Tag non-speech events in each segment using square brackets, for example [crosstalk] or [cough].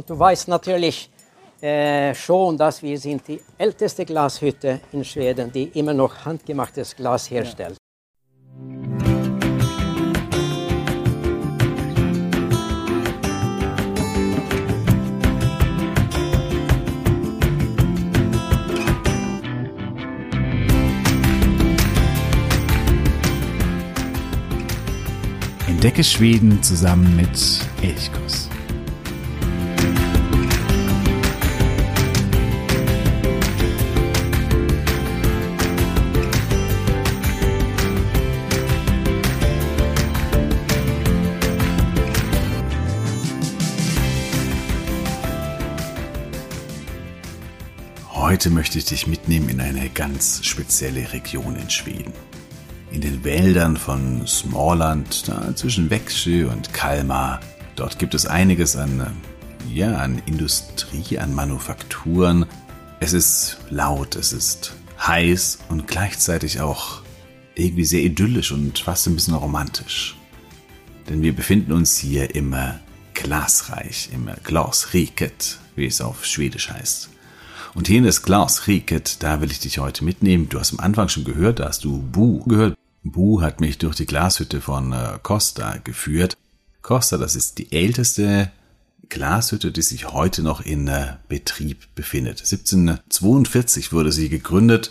Und du weißt natürlich äh, schon, dass wir sind die älteste Glashütte in Schweden, die immer noch handgemachtes Glas herstellt. Entdecke Schweden zusammen mit Elchkuss. Heute möchte ich dich mitnehmen in eine ganz spezielle Region in Schweden in den Wäldern von Småland, zwischen Växjö und Kalmar. Dort gibt es einiges an, ja, an Industrie, an Manufakturen. Es ist laut, es ist heiß und gleichzeitig auch irgendwie sehr idyllisch und fast ein bisschen romantisch. Denn wir befinden uns hier im Glasreich, im Glasriket, wie es auf Schwedisch heißt. Und hier in das Glasriket, da will ich dich heute mitnehmen. Du hast am Anfang schon gehört, da hast du Bu gehört. Bu hat mich durch die Glashütte von äh, Costa geführt. Costa, das ist die älteste Glashütte, die sich heute noch in äh, Betrieb befindet. 1742 wurde sie gegründet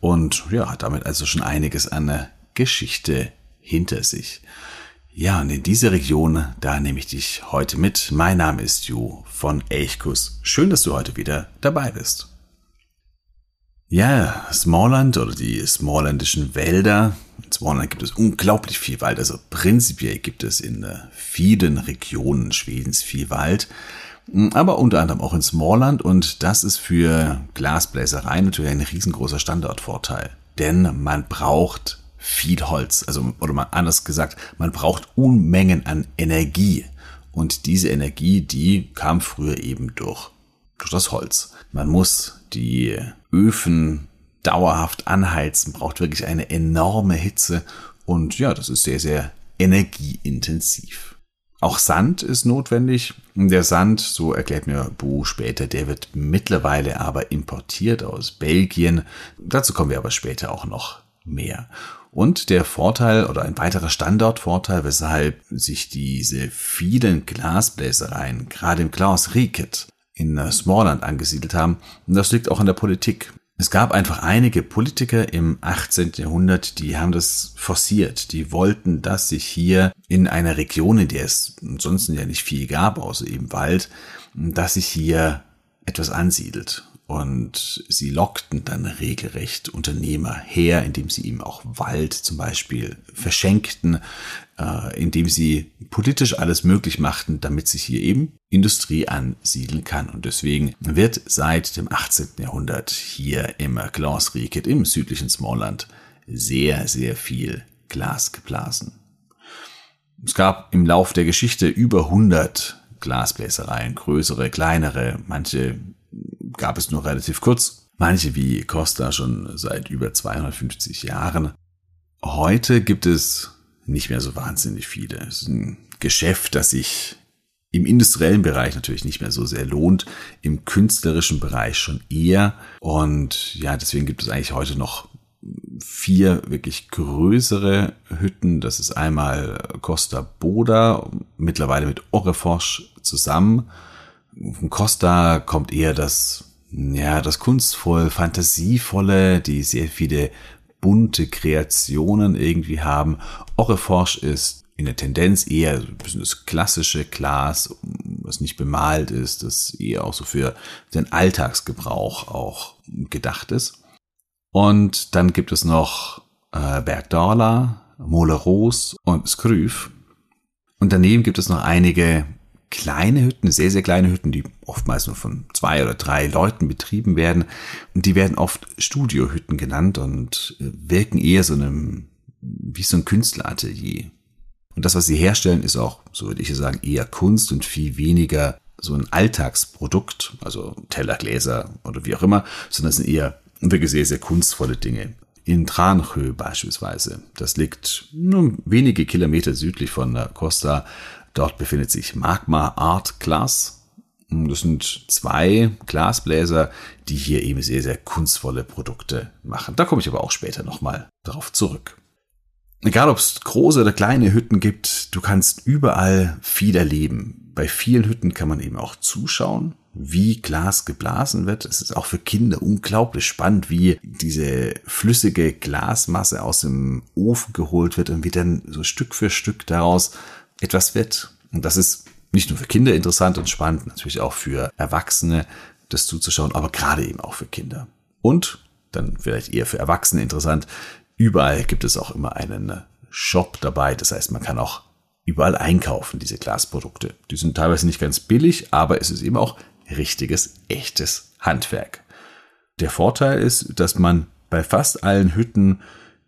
und ja, hat damit also schon einiges an äh, Geschichte hinter sich. Ja, und in diese Region, da nehme ich dich heute mit. Mein Name ist Ju von Elchkus. Schön, dass du heute wieder dabei bist. Ja, Smallland oder die smallländischen Wälder. In Smallland gibt es unglaublich viel Wald. Also prinzipiell gibt es in äh, vielen Regionen Schwedens viel Wald. Hm, aber unter anderem auch in Smallland und das ist für Glasbläserei natürlich ein riesengroßer Standortvorteil. Denn man braucht viel Holz. Also, oder mal anders gesagt, man braucht Unmengen an Energie. Und diese Energie, die kam früher eben durch, durch das Holz. Man muss die Öfen dauerhaft anheizen, braucht wirklich eine enorme Hitze und ja, das ist sehr, sehr energieintensiv. Auch Sand ist notwendig. Der Sand, so erklärt mir Bu später, der wird mittlerweile aber importiert aus Belgien. Dazu kommen wir aber später auch noch mehr. Und der Vorteil oder ein weiterer Standortvorteil, weshalb sich diese vielen Glasbläsereien gerade im Klaus Rieket in Smallland angesiedelt haben. Und das liegt auch an der Politik. Es gab einfach einige Politiker im 18. Jahrhundert, die haben das forciert. Die wollten, dass sich hier in einer Region, in der es ansonsten ja nicht viel gab, außer eben Wald, dass sich hier etwas ansiedelt. Und sie lockten dann regelrecht Unternehmer her, indem sie ihm auch Wald zum Beispiel verschenkten, äh, indem sie politisch alles möglich machten, damit sich hier eben Industrie ansiedeln kann. Und deswegen wird seit dem 18. Jahrhundert hier im Glasriket im südlichen Smallland sehr, sehr viel Glas geblasen. Es gab im Lauf der Geschichte über 100 Glasbläsereien, größere, kleinere, manche gab es nur relativ kurz. Manche wie Costa schon seit über 250 Jahren. Heute gibt es nicht mehr so wahnsinnig viele. Es ist ein Geschäft, das sich im industriellen Bereich natürlich nicht mehr so sehr lohnt, im künstlerischen Bereich schon eher. Und ja, deswegen gibt es eigentlich heute noch vier wirklich größere Hütten. Das ist einmal Costa Boda, mittlerweile mit Orreforsch zusammen von Costa kommt eher das, ja, das kunstvoll, fantasievolle, die sehr viele bunte Kreationen irgendwie haben. Oreforsch ist in der Tendenz eher ein bisschen das klassische Glas, was nicht bemalt ist, das eher auch so für den Alltagsgebrauch auch gedacht ist. Und dann gibt es noch äh, Bergdala, Moleros und Skryf. Und daneben gibt es noch einige kleine Hütten, sehr, sehr kleine Hütten, die oftmals nur von zwei oder drei Leuten betrieben werden. Und die werden oft Studiohütten genannt und äh, wirken eher so einem, wie so ein Künstleratelier. Und das, was sie herstellen, ist auch, so würde ich sagen, eher Kunst und viel weniger so ein Alltagsprodukt, also Teller, Gläser oder wie auch immer, sondern es sind eher wirklich sehr, sehr kunstvolle Dinge. In Tranchö beispielsweise, das liegt nur wenige Kilometer südlich von Costa Dort befindet sich Magma Art Class. Das sind zwei Glasbläser, die hier eben sehr, sehr kunstvolle Produkte machen. Da komme ich aber auch später nochmal darauf zurück. Egal ob es große oder kleine Hütten gibt, du kannst überall viel erleben. Bei vielen Hütten kann man eben auch zuschauen, wie Glas geblasen wird. Es ist auch für Kinder unglaublich spannend, wie diese flüssige Glasmasse aus dem Ofen geholt wird und wie dann so Stück für Stück daraus etwas wird. Und das ist nicht nur für Kinder interessant und spannend, natürlich auch für Erwachsene, das zuzuschauen, aber gerade eben auch für Kinder. Und dann vielleicht eher für Erwachsene interessant. Überall gibt es auch immer einen Shop dabei. Das heißt, man kann auch überall einkaufen, diese Glasprodukte. Die sind teilweise nicht ganz billig, aber es ist eben auch richtiges, echtes Handwerk. Der Vorteil ist, dass man bei fast allen Hütten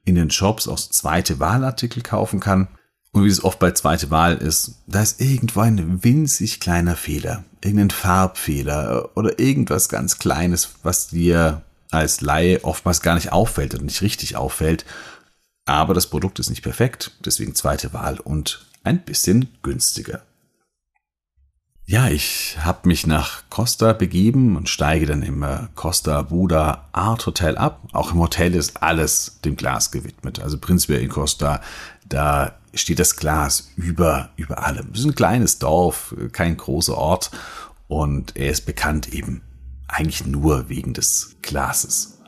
in den Shops auch zweite Wahlartikel kaufen kann. Und wie es oft bei zweite Wahl ist, da ist irgendwo ein winzig kleiner Fehler, irgendein Farbfehler oder irgendwas ganz Kleines, was dir als Laie oftmals gar nicht auffällt und nicht richtig auffällt. Aber das Produkt ist nicht perfekt, deswegen zweite Wahl und ein bisschen günstiger. Ja, ich habe mich nach Costa begeben und steige dann im äh, Costa Buda Art Hotel ab. Auch im Hotel ist alles dem Glas gewidmet. Also prinzipiell in Costa, da steht das Glas über, über allem. Es ist ein kleines Dorf, kein großer Ort und er ist bekannt eben eigentlich nur wegen des Glases.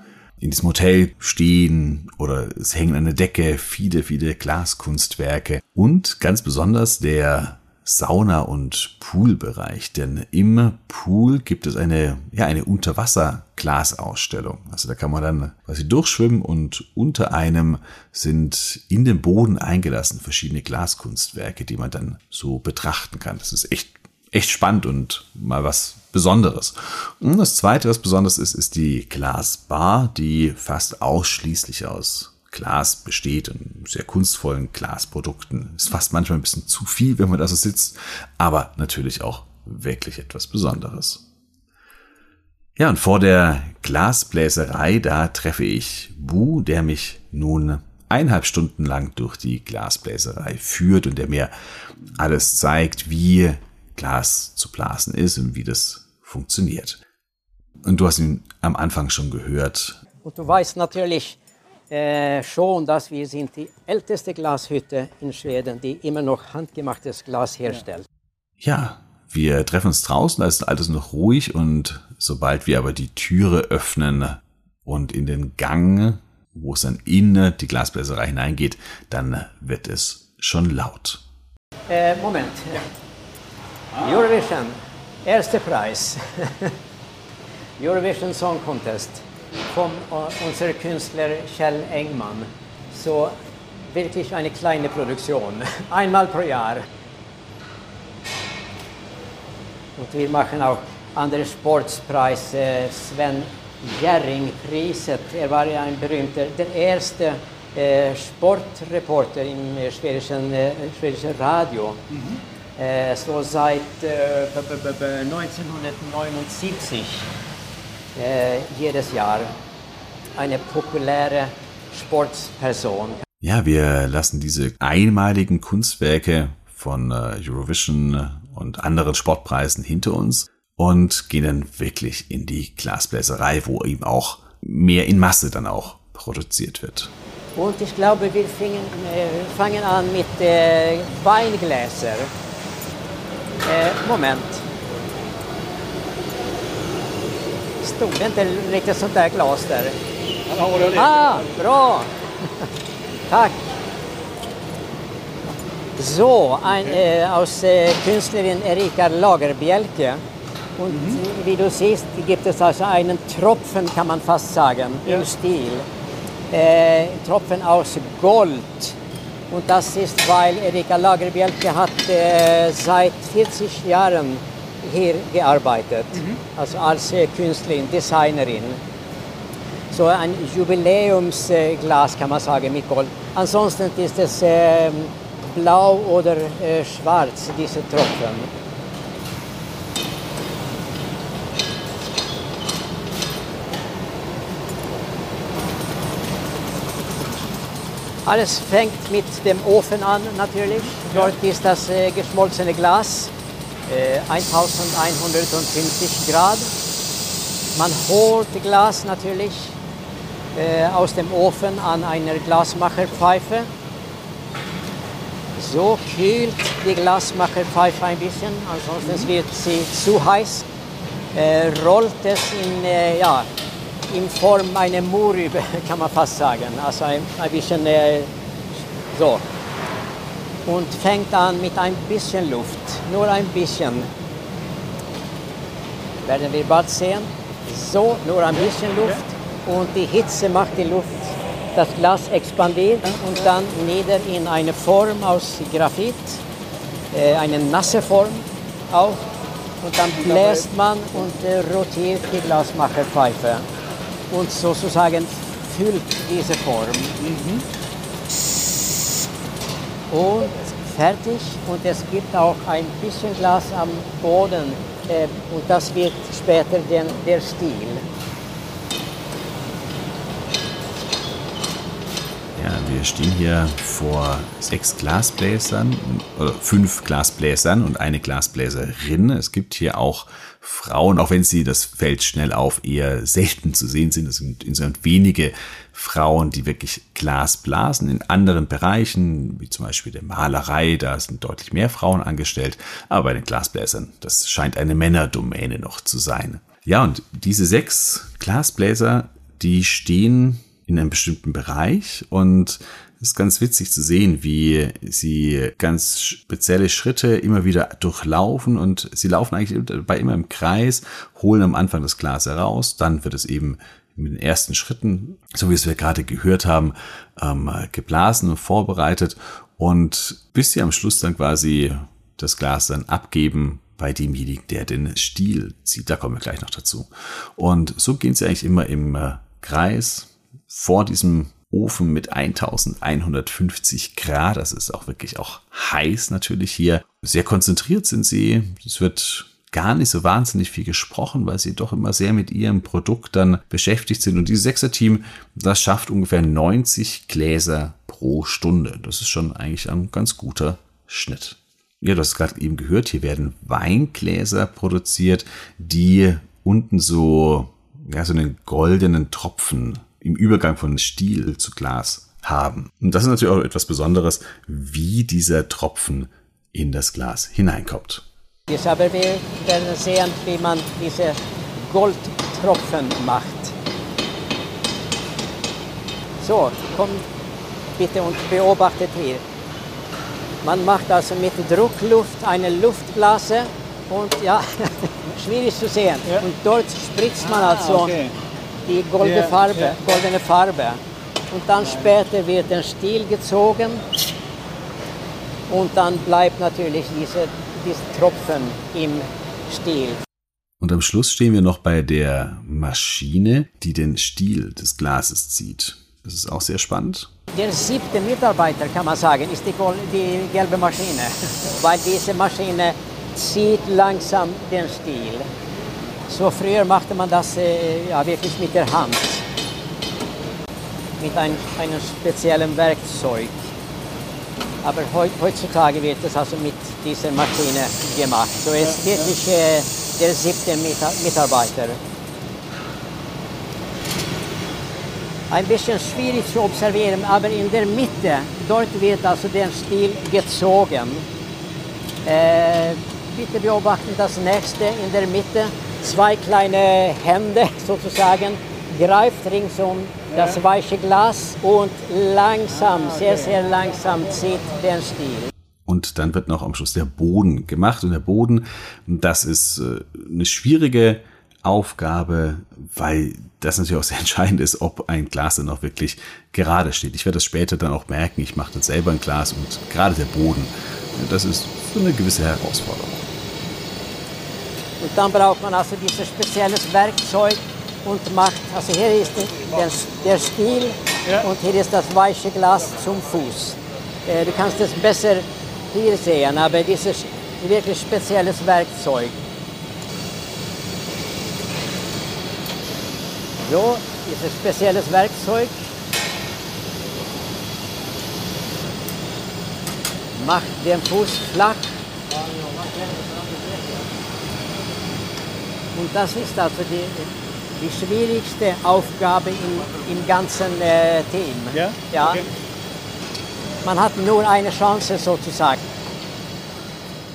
In diesem Hotel stehen oder es hängen an der Decke viele, viele Glaskunstwerke und ganz besonders der Sauna- und Poolbereich, denn im Pool gibt es eine, ja, eine Unterwasser-Glasausstellung. Also da kann man dann quasi durchschwimmen und unter einem sind in den Boden eingelassen verschiedene Glaskunstwerke, die man dann so betrachten kann. Das ist echt, echt spannend und mal was Besonderes. Und das zweite, was besonders ist, ist die Glasbar, die fast ausschließlich aus Glas besteht und sehr kunstvollen Glasprodukten. Ist fast manchmal ein bisschen zu viel, wenn man da so sitzt, aber natürlich auch wirklich etwas Besonderes. Ja, und vor der Glasbläserei, da treffe ich Bu, der mich nun eineinhalb Stunden lang durch die Glasbläserei führt und der mir alles zeigt, wie Glas zu blasen ist und wie das funktioniert. Und du hast ihn am Anfang schon gehört. Und du weißt natürlich, äh, schon, dass wir sind die älteste Glashütte in Schweden, die immer noch handgemachtes Glas herstellt. Ja, wir treffen uns draußen, da ist alles noch ruhig und sobald wir aber die Türe öffnen und in den Gang, wo es dann in die Glasbläserei hineingeht, dann wird es schon laut. Äh, Moment. Ja. Eurovision, erster Preis. [laughs] Eurovision Song Contest von unser Künstler Kjell Engman. Så wirklich eine kleine Produktion, [laughs] einmal pro Jahr. Und wir machen auch andere Sportspreise, Sven Jerring-priset. Er var en berühmter, den erste eh, Sportreporter im schwedischen, eh, schwedischen Radio. -hmm. eh, så seit eh, 1979 äh, jedes Jahr eine populäre Sportsperson. Ja, wir lassen diese einmaligen Kunstwerke von äh, Eurovision und anderen Sportpreisen hinter uns und gehen dann wirklich in die Glasbläserei, wo eben auch mehr in Masse dann auch produziert wird. Und ich glaube, wir fingen, äh, fangen an mit äh, Weingläser. Äh, Moment. Stod det inte riktigt sånt där glas där? Ah, bra! [laughs] Tack! So, ein, äh, aus äh, Künstlerin Erika Lagerbjelke. Und mhm. wie du siehst gibt es also einen Tropfen, kann man fast sagen, ja. im Stil. Äh, Tropfen aus Gold. Und das ist, weil Erika Lagerbjelke hat seit 40 Jahren hier gearbeitet, mhm. also als äh, Künstlerin, Designerin. So ein Jubiläumsglas kann man sagen mit Gold. Ansonsten ist es äh, blau oder äh, schwarz, diese Tropfen. Alles fängt mit dem Ofen an natürlich. Dort ist das äh, geschmolzene Glas 1150 Grad. Man holt Glas natürlich äh, aus dem Ofen an einer Glasmacherpfeife. So kühlt die Glasmacherpfeife ein bisschen, ansonsten mhm. wird sie zu heiß. Äh, rollt es in, äh, ja, in Form einer Mohrrübe, [laughs] kann man fast sagen. Also ein, ein bisschen äh, so. Und fängt an mit ein bisschen Luft, nur ein bisschen. Werden wir bald sehen. So, nur ein bisschen Luft. Und die Hitze macht die Luft, das Glas expandiert und dann nieder in eine Form aus Graphit, äh, eine nasse Form auch. Und dann bläst man und äh, rotiert die Glasmacherpfeife und sozusagen füllt diese Form. Und fertig und es gibt auch ein bisschen Glas am Boden äh, und das wird später den, der Stil. Ja, wir stehen hier vor sechs Glasbläsern oder fünf Glasbläsern und eine Glasbläserin. Es gibt hier auch Frauen, auch wenn sie, das fällt schnell auf, eher selten zu sehen sind. Es sind insgesamt wenige Frauen, die wirklich Glas blasen. In anderen Bereichen, wie zum Beispiel der Malerei, da sind deutlich mehr Frauen angestellt. Aber bei den Glasbläsern, das scheint eine Männerdomäne noch zu sein. Ja, und diese sechs Glasbläser, die stehen in einem bestimmten Bereich und es ist ganz witzig zu sehen, wie sie ganz spezielle Schritte immer wieder durchlaufen und sie laufen eigentlich bei immer im Kreis, holen am Anfang das Glas heraus, dann wird es eben mit den ersten Schritten, so wie es wir gerade gehört haben, ähm, geblasen und vorbereitet und bis sie am Schluss dann quasi das Glas dann abgeben bei demjenigen, der den Stiel zieht. Da kommen wir gleich noch dazu. Und so gehen sie eigentlich immer im äh, Kreis vor diesem Ofen mit 1150 Grad. Das ist auch wirklich auch heiß natürlich hier. Sehr konzentriert sind sie. Es wird gar nicht so wahnsinnig viel gesprochen, weil sie doch immer sehr mit ihrem Produkt dann beschäftigt sind. Und dieses Sechser-Team, das schafft ungefähr 90 Gläser pro Stunde. Das ist schon eigentlich ein ganz guter Schnitt. Ja, du hast gerade eben gehört, hier werden Weingläser produziert, die unten so, ja, so einen goldenen Tropfen im Übergang von Stiel zu Glas haben. Und das ist natürlich auch etwas Besonderes, wie dieser Tropfen in das Glas hineinkommt. Jetzt aber wir werden sehen, wie man diese Goldtropfen macht. So, komm bitte und beobachtet hier. Man macht also mit Druckluft eine Luftblase und ja, [laughs] schwierig zu sehen. Ja. Und dort spritzt man also ah, okay die goldene Farbe, goldene Farbe. Und dann später wird der Stiel gezogen und dann bleibt natürlich diese, diese Tropfen im Stiel. Und am Schluss stehen wir noch bei der Maschine, die den Stiel des Glases zieht. Das ist auch sehr spannend. Der siebte Mitarbeiter, kann man sagen, ist die, die gelbe Maschine, [laughs] weil diese Maschine zieht langsam den Stiel. So früher machte man das äh, ja, wirklich mit der Hand. Mit ein, einem speziellen Werkzeug. Aber heutzutage wird das also mit dieser Maschine gemacht. So ist wirklich äh, der siebte Mitarbeiter. Ein bisschen schwierig zu observieren, aber in der Mitte, dort wird also der Stil gezogen. Äh, bitte beobachten das nächste in der Mitte zwei kleine Hände [laughs] sozusagen, greift ringsum das weiche Glas und langsam, sehr, sehr langsam zieht den Stiel. Und dann wird noch am Schluss der Boden gemacht. Und der Boden, das ist äh, eine schwierige Aufgabe, weil das natürlich auch sehr [laughs] entscheidend ist, ob ein Glas dann auch wirklich gerade steht. Ich werde das später dann auch merken. Ich mache dann selber ein Glas und gerade der Boden, das ist so eine gewisse Herausforderung. Und dann braucht man also dieses spezielles Werkzeug und macht, also hier ist der, der Stiel ja. und hier ist das weiche Glas zum Fuß. Äh, du kannst es besser hier sehen, aber dieses wirklich spezielles Werkzeug. So, dieses spezielles Werkzeug macht den Fuß flach Und das ist also die, die schwierigste Aufgabe im, im ganzen äh, Team. Ja? ja. Okay. Man hat nur eine Chance sozusagen.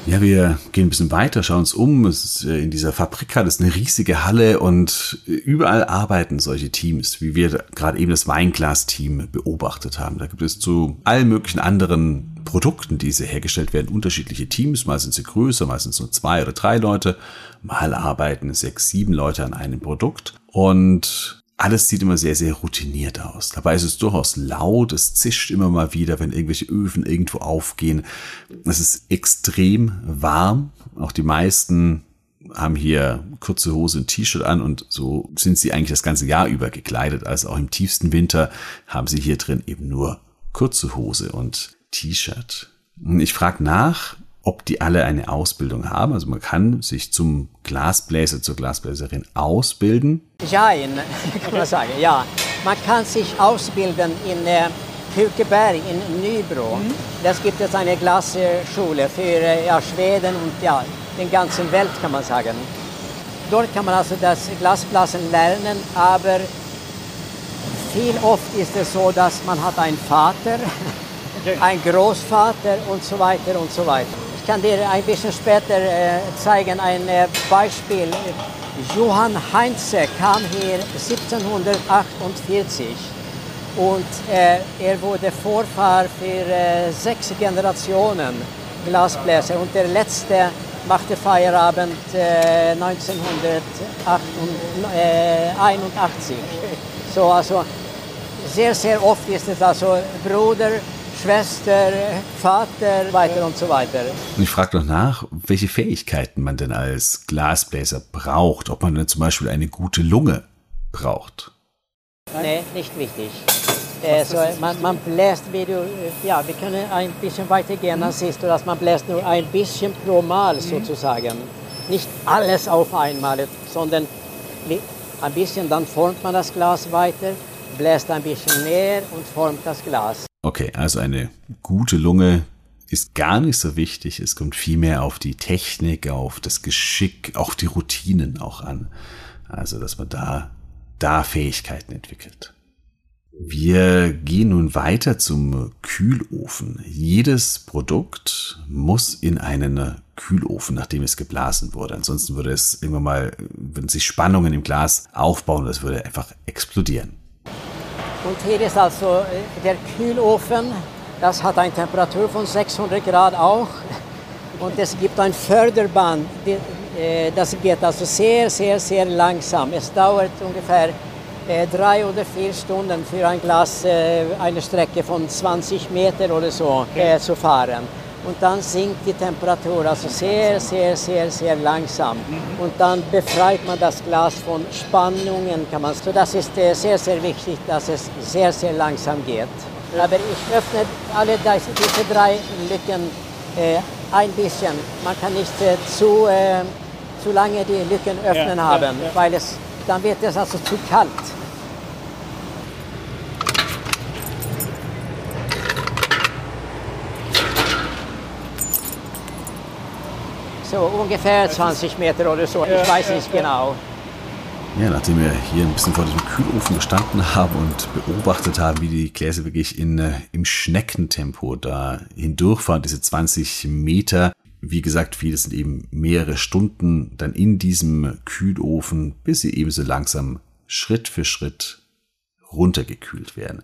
Ja, wir gehen ein bisschen weiter, schauen uns um. Es ist äh, in dieser Fabrikhalle ist eine riesige Halle und äh, überall arbeiten solche Teams, wie wir gerade eben das Weinglas-Team beobachtet haben. Da gibt es zu allen möglichen anderen Produkten, die sie hergestellt werden, unterschiedliche Teams. Mal sind sie größer, mal sind es nur zwei oder drei Leute. Mal arbeiten sechs, sieben Leute an einem Produkt. Und alles sieht immer sehr, sehr routiniert aus. Dabei ist es durchaus laut, es zischt immer mal wieder, wenn irgendwelche Öfen irgendwo aufgehen. Es ist extrem warm. Auch die meisten haben hier kurze Hose und T-Shirt an und so sind sie eigentlich das ganze Jahr über gekleidet. Also auch im tiefsten Winter haben sie hier drin eben nur kurze Hose und T-Shirt. Ich frage nach, ob die alle eine Ausbildung haben. Also man kann sich zum Glasbläser, zur Glasbläserin ausbilden. Ja, [laughs] kann man sagen, ja. Man kann sich ausbilden in äh, Pukeberg in Nybro. Mhm. Das gibt es eine Glasschule für äh, ja, Schweden und ja, den ganzen Welt kann man sagen. Dort kann man also das Glasblasen lernen, aber viel oft ist es so, dass man hat einen Vater, [laughs] einen Großvater und so weiter und so weiter. Ich kann dir ein bisschen später äh, zeigen ein äh, Beispiel. Johann Heinze kam hier 1748 und äh, er wurde Vorfahr für äh, sechs Generationen Glasbläser und der letzte machte Feierabend 1981. Äh, so, also sehr, sehr oft ist es also Bruder, Schwester, Vater, weiter und so weiter. Und ich frage noch nach, welche Fähigkeiten man denn als Glasbläser braucht, ob man denn zum Beispiel eine gute Lunge braucht. Nee, nicht wichtig. Also man, man bläst, wie du, ja, wir können ein bisschen weitergehen, dann siehst du, dass man bläst nur ein bisschen pro Mal sozusagen. Nicht alles auf einmal, sondern ein bisschen, dann formt man das Glas weiter, bläst ein bisschen mehr und formt das Glas. Okay, also eine gute Lunge ist gar nicht so wichtig. Es kommt vielmehr auf die Technik, auf das Geschick, auf die Routinen auch an. Also, dass man da, da Fähigkeiten entwickelt. Wir gehen nun weiter zum Kühlofen. Jedes Produkt muss in einen Kühlofen, nachdem es geblasen wurde. Ansonsten würde es irgendwann mal, würden sich Spannungen im Glas aufbauen es würde einfach explodieren. Und hier ist also äh, der Kühlofen. Das hat eine Temperatur von 600 Grad auch. Und es gibt ein Förderband. Äh, das geht also sehr, sehr, sehr langsam. Es dauert ungefähr äh, drei oder vier Stunden für ein Glas eine Strecke von 20 Meter oder so zu fahren und dann sinkt die Temperatur also sehr, sehr, sehr, sehr langsam. Und dann befreit man das Glas von Spannungen, kann man. So das ist äh, sehr, sehr wichtig, dass es sehr, sehr langsam geht. Aber ich öffne alle diese drei Lücken äh, ein bisschen. Man kann nicht äh, zu, äh, zu lange die Lücken öffnen ja, haben, ja, ja. weil es, dann wird es also zu kalt. So ungefähr 20 Meter oder so, ich weiß nicht genau. Ja, nachdem wir hier ein bisschen vor diesem Kühlofen gestanden haben und beobachtet haben, wie die Gläser wirklich in, äh, im Schneckentempo da hindurchfahren, diese 20 Meter, wie gesagt, viele sind eben mehrere Stunden dann in diesem Kühlofen, bis sie eben so langsam Schritt für Schritt runtergekühlt werden.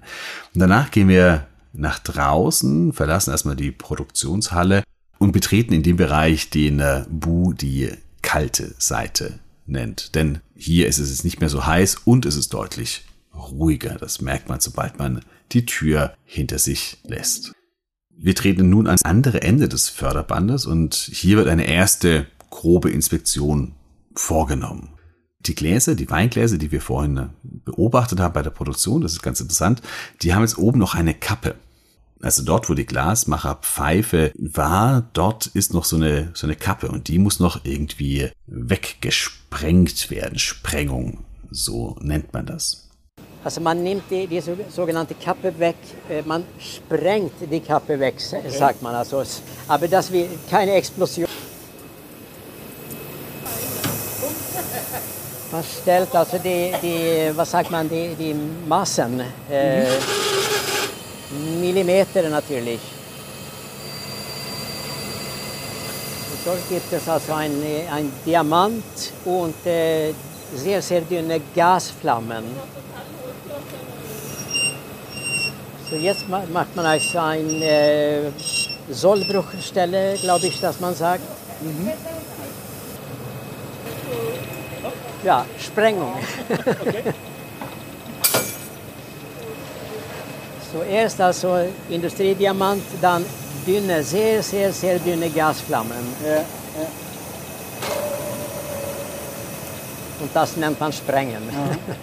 Und danach gehen wir nach draußen, verlassen erstmal die Produktionshalle und betreten in dem Bereich, den äh, Bu die kalte Seite nennt. Denn hier ist es nicht mehr so heiß und es ist deutlich ruhiger. Das merkt man, sobald man die Tür hinter sich lässt. Wir treten nun ans andere Ende des Förderbandes und hier wird eine erste grobe Inspektion vorgenommen. Die Gläser, die Weingläser, die wir vorhin äh, beobachtet haben bei der Produktion, das ist ganz interessant, die haben jetzt oben noch eine Kappe also dort, wo die Glasmacherpfeife war, dort ist noch so eine, so eine Kappe und die muss noch irgendwie weggesprengt werden. Sprengung, so nennt man das. Also man nimmt die, die sogenannte Kappe weg, äh, man sprengt die Kappe weg, sagt man also. Aber das wird keine Explosion. Man stellt also die, die was sagt man, die, die Massen, äh, mhm. Millimeter natürlich. Und dort gibt es also ein, ein Diamant und äh, sehr, sehr dünne Gasflammen. So jetzt macht man also eine äh, Sollbruchstelle, glaube ich, dass man sagt. Mhm. Ja, Sprengung. Okay. [laughs] so erst also Industriediamant, dann dünne, sehr, sehr, sehr dünne Gasflammen. Ja, ja. Und das [laughs] nennt man Sprengen. Ja.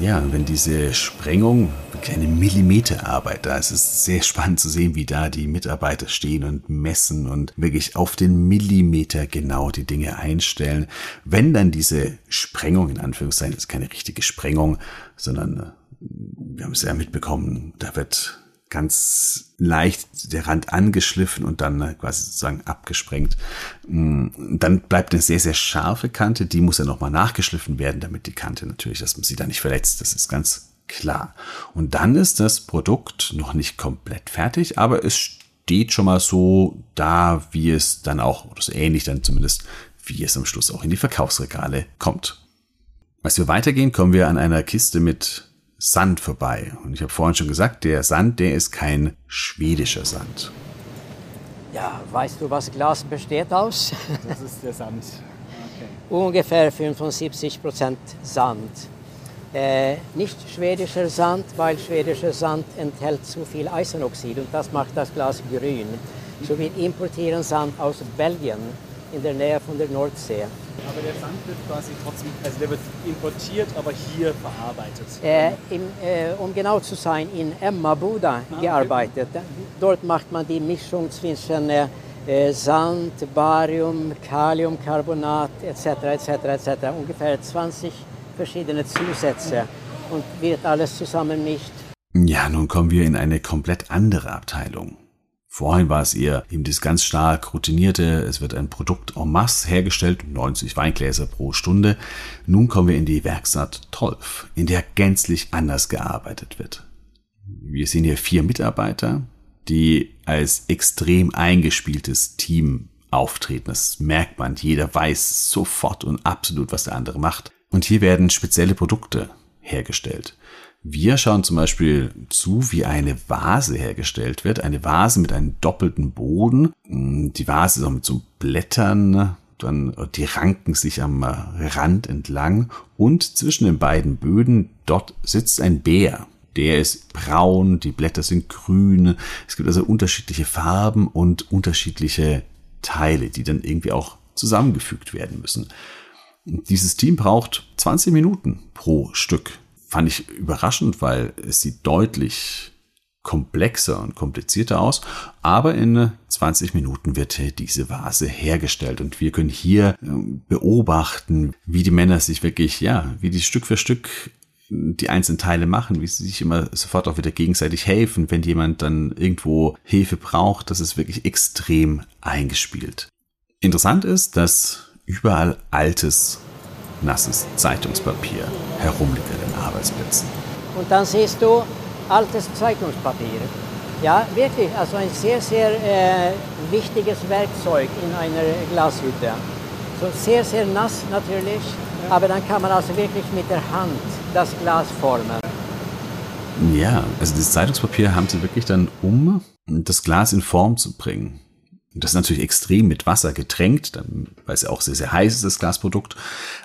Ja, wenn diese Sprengung, eine Millimeterarbeit, da ist es sehr spannend zu sehen, wie da die Mitarbeiter stehen und messen und wirklich auf den Millimeter genau die Dinge einstellen. Wenn dann diese Sprengung, in Anführungszeichen, ist keine richtige Sprengung, sondern wir haben es ja mitbekommen, da wird ganz leicht der Rand angeschliffen und dann äh, quasi sozusagen abgesprengt. Mm, dann bleibt eine sehr, sehr scharfe Kante, die muss ja nochmal nachgeschliffen werden, damit die Kante natürlich, dass man sie da nicht verletzt, das ist ganz klar. Und dann ist das Produkt noch nicht komplett fertig, aber es steht schon mal so da, wie es dann auch, oder so ähnlich dann zumindest, wie es am Schluss auch in die Verkaufsregale kommt. Als wir weitergehen, kommen wir an einer Kiste mit Sand vorbei. Und ich habe vorhin schon gesagt, der Sand, der ist kein schwedischer Sand. Ja, weißt du, was Glas besteht aus? [laughs] Das ist der Sand. Okay. [laughs] Ungefähr 75 Prozent Sand. Äh, nicht schwedischer Sand, weil schwedischer Sand enthält zu viel Eisenoxid und das macht das Glas grün. So wir importieren Sand aus Belgien in der Nähe von der Nordsee. Aber der Sand wird quasi trotzdem, also der wird importiert, aber hier verarbeitet. Äh, in, äh, um genau zu sein, in Emmaboda ah, gearbeitet. Okay. Dort macht man die Mischung zwischen äh, Sand, Barium, Kaliumcarbonat etc. etc. etc. Ungefähr 20 verschiedene Zusätze und wird alles zusammen nicht. Ja, nun kommen wir in eine komplett andere Abteilung. Vorhin war es eher eben das ganz stark routinierte, es wird ein Produkt en masse hergestellt, 90 Weingläser pro Stunde. Nun kommen wir in die Werkstatt Tolf, in der gänzlich anders gearbeitet wird. Wir sehen hier vier Mitarbeiter, die als extrem eingespieltes Team auftreten. Das merkt man, jeder weiß sofort und absolut, was der andere macht. Und hier werden spezielle Produkte hergestellt. Wir schauen zum Beispiel zu, wie eine Vase hergestellt wird. Eine Vase mit einem doppelten Boden. Die Vase ist auch mit so Blättern, dann die ranken sich am Rand entlang und zwischen den beiden Böden dort sitzt ein Bär. Der ist braun, die Blätter sind grün. Es gibt also unterschiedliche Farben und unterschiedliche Teile, die dann irgendwie auch zusammengefügt werden müssen. Dieses Team braucht 20 Minuten pro Stück fand ich überraschend, weil es sieht deutlich komplexer und komplizierter aus. Aber in 20 Minuten wird diese Vase hergestellt und wir können hier ähm, beobachten, wie die Männer sich wirklich, ja, wie die Stück für Stück die einzelnen Teile machen, wie sie sich immer sofort auch wieder gegenseitig helfen, wenn jemand dann irgendwo Hilfe braucht. Das ist wirklich extrem eingespielt. Interessant ist, dass überall altes nasses Zeitungspapier herumliegt an den Arbeitsplätzen. Und dann siehst du altes Zeitungspapier. Ja, wirklich, also ein sehr, sehr äh, wichtiges Werkzeug in einer Glashütte. So sehr, sehr nass natürlich, aber dann kann man also wirklich mit der Hand das Glas formen. Ja, also das Zeitungspapier haben sie wirklich dann, um das Glas in Form zu bringen. Das ist natürlich extrem mit Wasser getränkt, weil es ja auch sehr, sehr heiß ist, das Glasprodukt.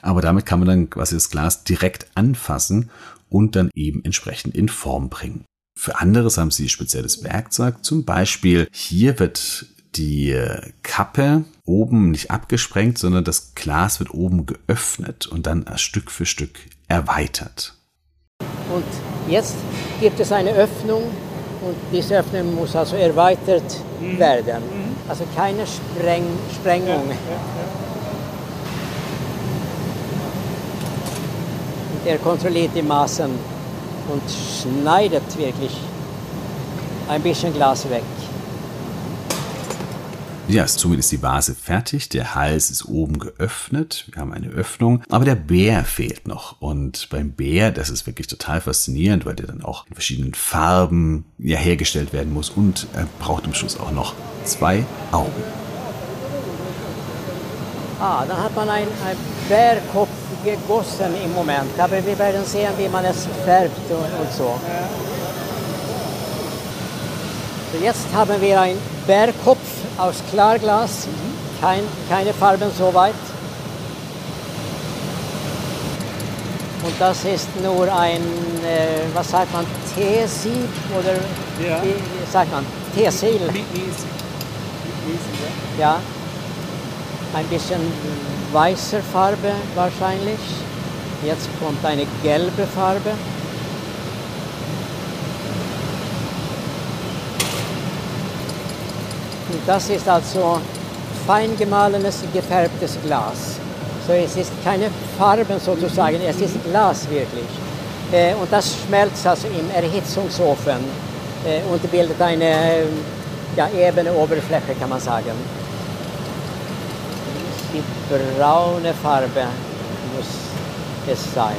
Aber damit kann man dann quasi das Glas direkt anfassen und dann eben entsprechend in Form bringen. Für anderes haben sie spezielles Werkzeug. Zum Beispiel hier wird die Kappe oben nicht abgesprengt, sondern das Glas wird oben geöffnet und dann Stück für Stück erweitert. Und jetzt gibt es eine Öffnung und diese Öffnung muss also erweitert mhm. werden. Also keine Spreng Sprengung. Ja, ja, ja. Er kontrolliert die Maßen und schneidet wirklich ein bisschen Glas weg. Ja, somit ist die Vase fertig. Der Hals ist oben geöffnet. Wir haben eine Öffnung. Aber der Bär fehlt noch. Und beim Bär, das ist wirklich total faszinierend, weil der dann auch in verschiedenen Farben ja, hergestellt werden muss. Und er braucht am Schluss auch noch zwei Augen. Ah, dann hat man einen, Bärkopf gegossen im Moment. Aber wir werden sehen, wie man es färbt und, und so. Jetzt haben wir einen Bärkopf aus Klarglas, Kein, keine Farben so weit. Und das ist nur ein, äh, was sagt man, Teesieb oder Ja. wie sagt man, Teesil. Ja. Ein bisschen weißer Farbe wahrscheinlich. Jetzt kommt eine gelbe Farbe. Und das ist also fein gemahlenes, gefärbtes Glas. So es ist keine Farben sozusagen, es ist Glas wirklich. Äh, und das schmelzt also im Erhitzungsofen äh, und bildet eine ja, ebene Oberfläche kann man sagen. Die braune Farbe muss es sein.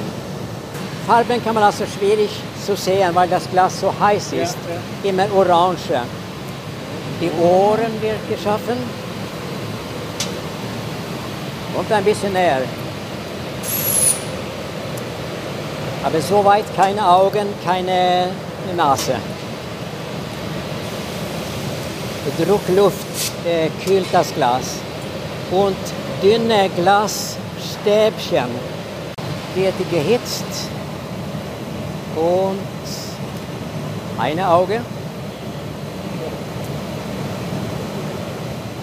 Farben kann man also schwierig zu sehen, weil das Glas so heiß ist. Immer orange. Die Ohren wird geschaffen. Und ein bisschen näher. Aber soweit keine Augen, keine Nase. Druckluft äh, kühlt das Glas. Und dünne Glasstäbchen wird gehitzt. Und eine Auge.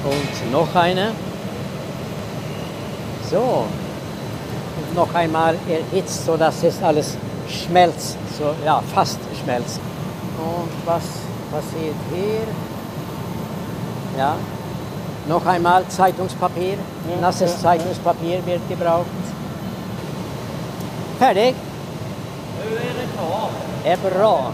Und noch eine. So. Und noch einmal erhitzt, sodass es alles schmelzt. So, ja, fast schmelzt. Und was passiert hier? Ja. Noch einmal Zeitungspapier. Nasses Zeitungspapier wird gebraucht. Fertig. Är bra.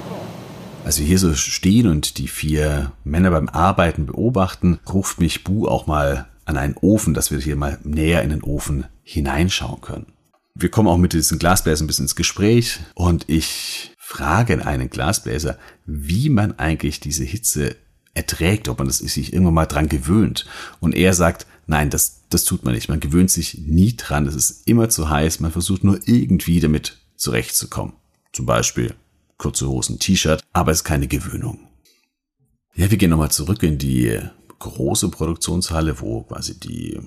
Als wir hier so stehen und die vier Männer beim Arbeiten beobachten, ruft mich Bu auch mal an einen Ofen, dass wir hier mal näher in den Ofen hineinschauen können. Wir kommen auch mit diesen Glasbläsern ein bisschen ins Gespräch und ich frage einen Glasbläser, wie man eigentlich diese Hitze erträgt, ob man das sich irgendwann mal dran gewöhnt. Und er sagt, nein, das, das tut man nicht. Man gewöhnt sich nie dran. Es ist immer zu heiß. Man versucht nur irgendwie damit zurechtzukommen. Zum Beispiel kurze Hosen, T-Shirt, aber es ist keine Gewöhnung. Ja, wir gehen nochmal zurück in die große Produktionshalle, wo quasi die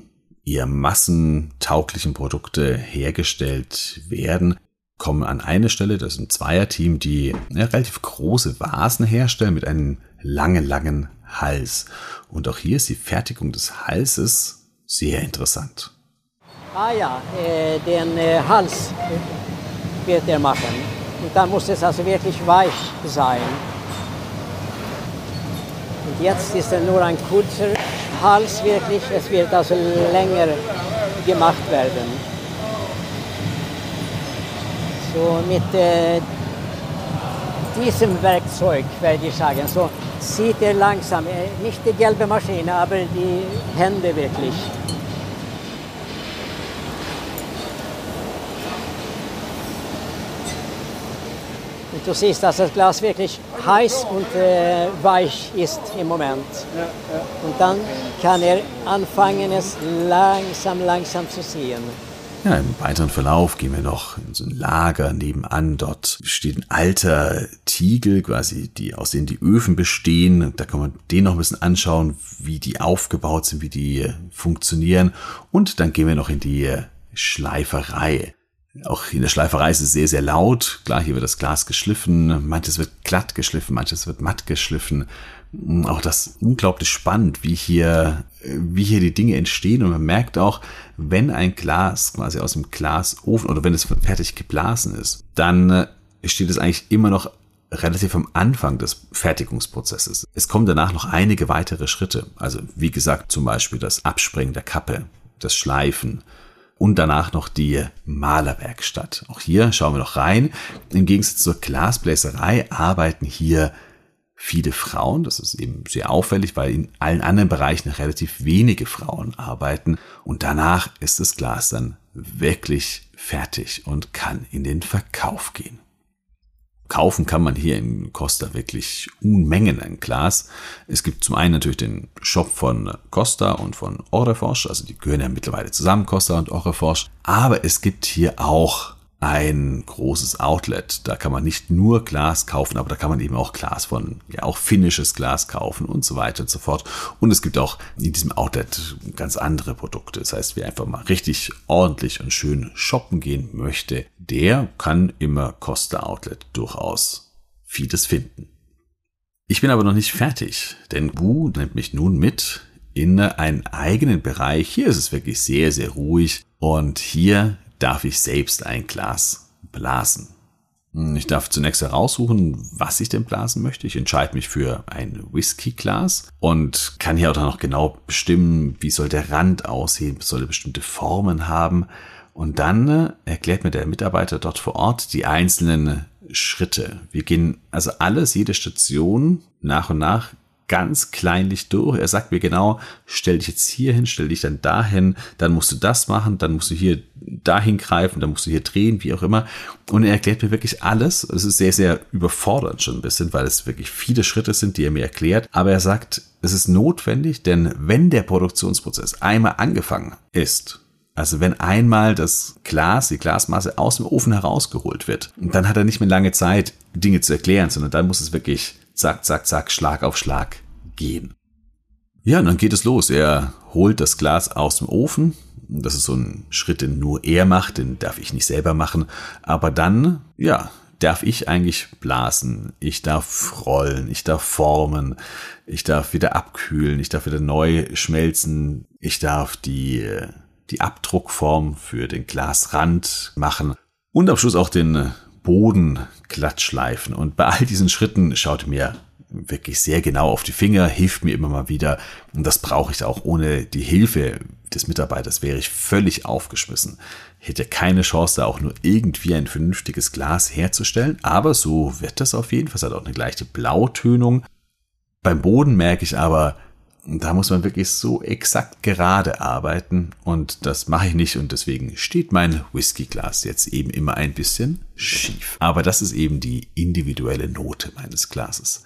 eher massentauglichen Produkte hergestellt werden. Kommen an eine Stelle, das ist ein Zweierteam, die ja, relativ große Vasen herstellen mit einem langen, langen Hals. Und auch hier ist die Fertigung des Halses sehr interessant. Ah ja, äh, den äh, Hals wird er machen. Und dann muss es also wirklich weich sein. Und jetzt ist er nur ein kurzer Hals wirklich. Es wird also länger gemacht werden. So mit äh, diesem Werkzeug werde ich sagen, so sieht er langsam, äh, nicht die gelbe Maschine, aber die Hände wirklich. Du siehst, dass das Glas wirklich heiß und äh, weich ist im Moment. Und dann kann er anfangen, es langsam, langsam zu ziehen. Ja, im weiteren Verlauf gehen wir noch in so ein Lager nebenan. Dort steht ein alter Tiegel, quasi, die, aus denen die Öfen bestehen. Da kann man den noch ein bisschen anschauen, wie die aufgebaut sind, wie die funktionieren. Und dann gehen wir noch in die Schleiferei. Auch in der Schleiferei ist es sehr, sehr laut. Klar, hier wird das Glas geschliffen, manches wird glatt geschliffen, manches wird matt geschliffen. Auch das unglaublich spannend, wie hier, wie hier die Dinge entstehen. Und man merkt auch, wenn ein Glas quasi aus dem Glasofen oder wenn es fertig geblasen ist, dann steht es eigentlich immer noch relativ am Anfang des Fertigungsprozesses. Es kommen danach noch einige weitere Schritte. Also wie gesagt, zum Beispiel das Abspringen der Kappe, das Schleifen, und danach noch die Malerwerkstatt. Auch hier schauen wir noch rein. Im Gegensatz zur Glasbläserei arbeiten hier viele Frauen. Das ist eben sehr auffällig, weil in allen anderen Bereichen relativ wenige Frauen arbeiten. Und danach ist das Glas dann wirklich fertig und kann in den Verkauf gehen. Kaufen kann man hier in Costa wirklich Unmengen ein Glas. Es gibt zum einen natürlich den Shop von Costa und von Oreforsch, also die gehören ja mittlerweile zusammen, Costa und Oreforsch. Aber es gibt hier auch ein großes Outlet. Da kann man nicht nur Glas kaufen, aber da kann man eben auch Glas von, ja auch finnisches Glas kaufen und so weiter und so fort. Und es gibt auch in diesem Outlet ganz andere Produkte. Das heißt, wer einfach mal richtig ordentlich und schön shoppen gehen möchte, der kann immer Costa Outlet durchaus vieles finden. Ich bin aber noch nicht fertig, denn Wu nimmt mich nun mit in einen eigenen Bereich. Hier ist es wirklich sehr, sehr ruhig und hier darf ich selbst ein Glas blasen. Ich darf zunächst heraussuchen, was ich denn blasen möchte. Ich entscheide mich für ein Whisky-Glas und kann hier auch dann noch genau bestimmen, wie soll der Rand aussehen, soll er bestimmte Formen haben. Und dann äh, erklärt mir der Mitarbeiter dort vor Ort die einzelnen Schritte. Wir gehen also alles, jede Station nach und nach ganz kleinlich durch. Er sagt mir genau, stell dich jetzt hier hin, stell dich dann dahin, dann musst du das machen, dann musst du hier dahin greifen, dann musst du hier drehen, wie auch immer. Und er erklärt mir wirklich alles. Es ist sehr, sehr überfordernd schon ein bisschen, weil es wirklich viele Schritte sind, die er mir erklärt. Aber er sagt, es ist notwendig, denn wenn der Produktionsprozess einmal angefangen ist, also wenn einmal das Glas, die Glasmasse aus dem Ofen herausgeholt wird, dann hat er nicht mehr lange Zeit, Dinge zu erklären, sondern dann muss es wirklich zack, zack, zack, Schlag auf Schlag gehen. Ja, und dann geht es los. Er holt das Glas aus dem Ofen. Das ist so ein Schritt, den nur er macht, den darf ich nicht selber machen. Aber dann, ja, darf ich eigentlich blasen. Ich darf rollen, ich darf formen, ich darf wieder abkühlen, ich darf wieder neu schmelzen, ich darf die, die Abdruckform für den Glasrand machen und am Schluss auch den Boden glatt schleifen. Und bei all diesen Schritten schaut mir wirklich sehr genau auf die Finger, hilft mir immer mal wieder. Und das brauche ich auch. Ohne die Hilfe des Mitarbeiters wäre ich völlig aufgeschmissen. Hätte keine Chance, da auch nur irgendwie ein vernünftiges Glas herzustellen. Aber so wird das auf jeden Fall. Es hat auch eine gleiche Blautönung. Beim Boden merke ich aber, da muss man wirklich so exakt gerade arbeiten und das mache ich nicht und deswegen steht mein Whiskyglas jetzt eben immer ein bisschen schief. Aber das ist eben die individuelle Note meines Glases.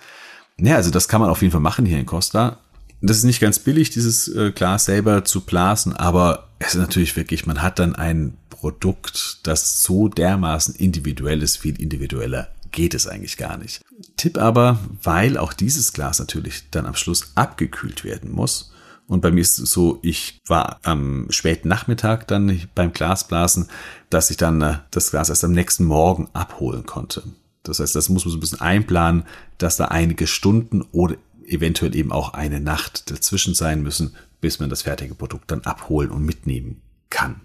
Ja, also das kann man auf jeden Fall machen hier in Costa. Das ist nicht ganz billig, dieses äh, Glas selber zu blasen, aber es ist natürlich wirklich, man hat dann ein Produkt, das so dermaßen individuell ist, viel individueller geht es eigentlich gar nicht. Tipp aber, weil auch dieses Glas natürlich dann am Schluss abgekühlt werden muss. Und bei mir ist es so, ich war am späten Nachmittag dann beim Glasblasen, dass ich dann äh, das Glas erst am nächsten Morgen abholen konnte. Das heißt, das muss man so ein bisschen einplanen, dass da einige Stunden oder eventuell eben auch eine Nacht dazwischen sein müssen, bis man das fertige Produkt dann abholen und mitnehmen kann.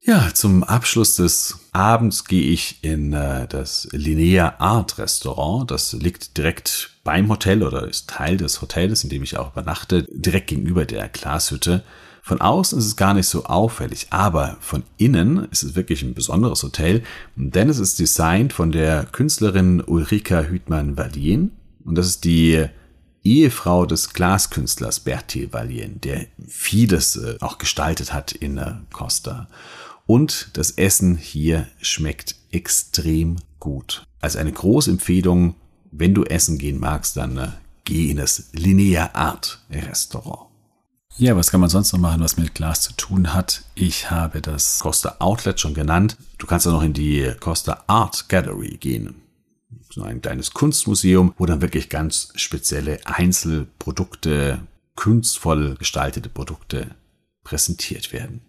Ja, zum Abschluss des Abends gehe ich in äh, das Linnea Art Restaurant. Das liegt direkt beim Hotel oder ist Teil des Hotels, in dem ich auch übernachte, direkt gegenüber der Glashütte. Von außen ist es gar nicht so auffällig, aber von innen ist es wirklich ein besonderes Hotel, denn es ist designt von der Künstlerin Ulrika Hütmann-Vallien und das ist die Ehefrau des Glaskünstlers Bertil Vallien, der vieles äh, auch gestaltet hat in äh, Costa. Und das Essen hier schmeckt extrem gut. Also eine große Empfehlung, wenn du essen gehen magst, dann äh, geh in das Linnea Art Restaurant. Ja, was kann man sonst noch machen, was mit Glas zu tun hat? Ich habe das Costa Outlet schon genannt. Du kannst auch noch in die Costa Art Gallery gehen. So ein kleines Kunstmuseum, wo dann wirklich ganz spezielle Einzelprodukte, kunstvoll gestaltete Produkte präsentiert werden.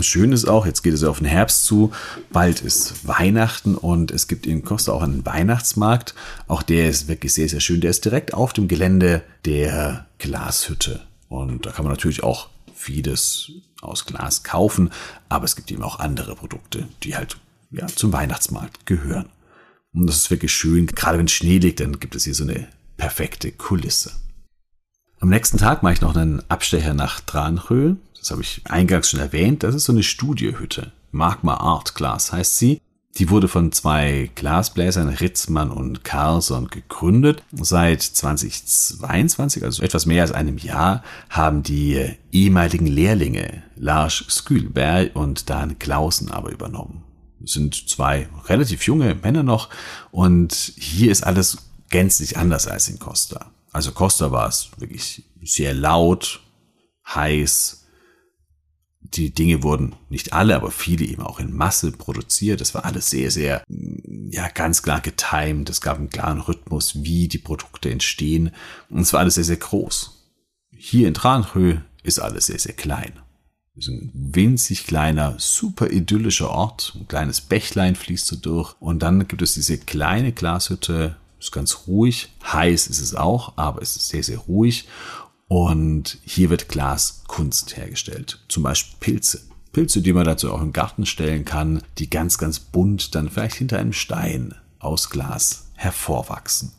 Schön ist auch, jetzt geht es ja auf den Herbst zu, bald ist Weihnachten und es gibt in Costa auch einen Weihnachtsmarkt. Auch der ist wirklich sehr, sehr schön. Der ist direkt auf dem Gelände der Glashütte. Und da kann man natürlich auch vieles aus Glas kaufen, aber es gibt eben auch andere Produkte, die halt ja, zum Weihnachtsmarkt gehören. Und das ist wirklich schön. Gerade wenn Schnee liegt, dann gibt es hier so eine perfekte Kulisse. Am nächsten Tag mache ich noch einen Abstecher nach Tranchö das habe ich eingangs schon erwähnt, das ist so eine Studiehütte. Magma Art Glass heißt sie. Die wurde von zwei Glasbläsern, Ritzmann und Carlson, gegründet. Seit 2022, also etwas mehr als einem Jahr, haben die ehemaligen Lehrlinge Lars Skülberg und Dan Klausen aber übernommen. Es sind zwei relativ junge Männer noch und hier ist alles gänzlich anders als in Costa. Also Costa war es wirklich sehr laut, heiß, die Dinge wurden nicht alle, aber viele eben auch in Masse produziert. Das war alles sehr, sehr, ja, ganz klar getimed. Es gab einen klaren Rhythmus, wie die Produkte entstehen. Und es war alles sehr, sehr groß. Hier in Tranchö ist alles sehr, sehr klein. Es ist ein winzig kleiner, super idyllischer Ort. Ein kleines Bächlein fließt so durch. Und dann gibt es diese kleine Glashütte. Ist ganz ruhig. Heiß ist es auch, aber es ist sehr, sehr ruhig. Und hier wird Glaskunst hergestellt. Zum Beispiel Pilze. Pilze, die man dazu auch im Garten stellen kann, die ganz, ganz bunt dann vielleicht hinter einem Stein aus Glas hervorwachsen.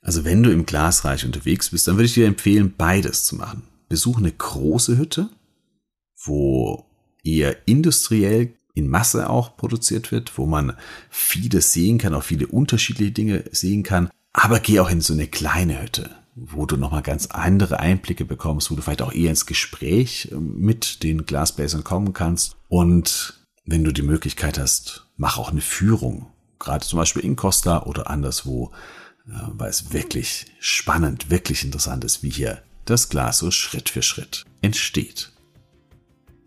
Also wenn du im Glasreich unterwegs bist, dann würde ich dir empfehlen, beides zu machen. Besuch eine große Hütte, wo eher industriell in Masse auch produziert wird, wo man vieles sehen kann, auch viele unterschiedliche Dinge sehen kann. Aber geh auch in so eine kleine Hütte wo du nochmal ganz andere Einblicke bekommst, wo du vielleicht auch eher ins Gespräch ähm, mit den Glasbläsern kommen kannst. Und wenn du die Möglichkeit hast, mach auch eine Führung, gerade zum Beispiel in Costa oder anderswo, weil es wirklich spannend, wirklich interessant ist, wie hier das Glas so Schritt für Schritt entsteht.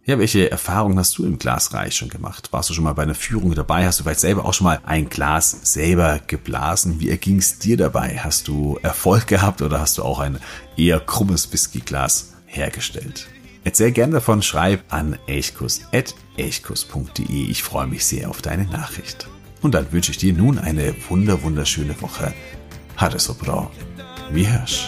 Ja, welche Erfahrungen hast du im Glasreich schon gemacht? Warst du schon mal bei einer Führung dabei? Hast du vielleicht selber auch schon mal ein Glas selber geblasen? Wie erging es dir dabei? Hast du Erfolg gehabt oder hast du auch ein eher krummes Whiskyglas hergestellt? Erzähl gerne davon, schreib an elchkus.elchkus.de. Ich freue mich sehr auf deine Nachricht. Und dann wünsche ich dir nun eine wunder wunderschöne Woche. Hatte so bra. Wie hörst.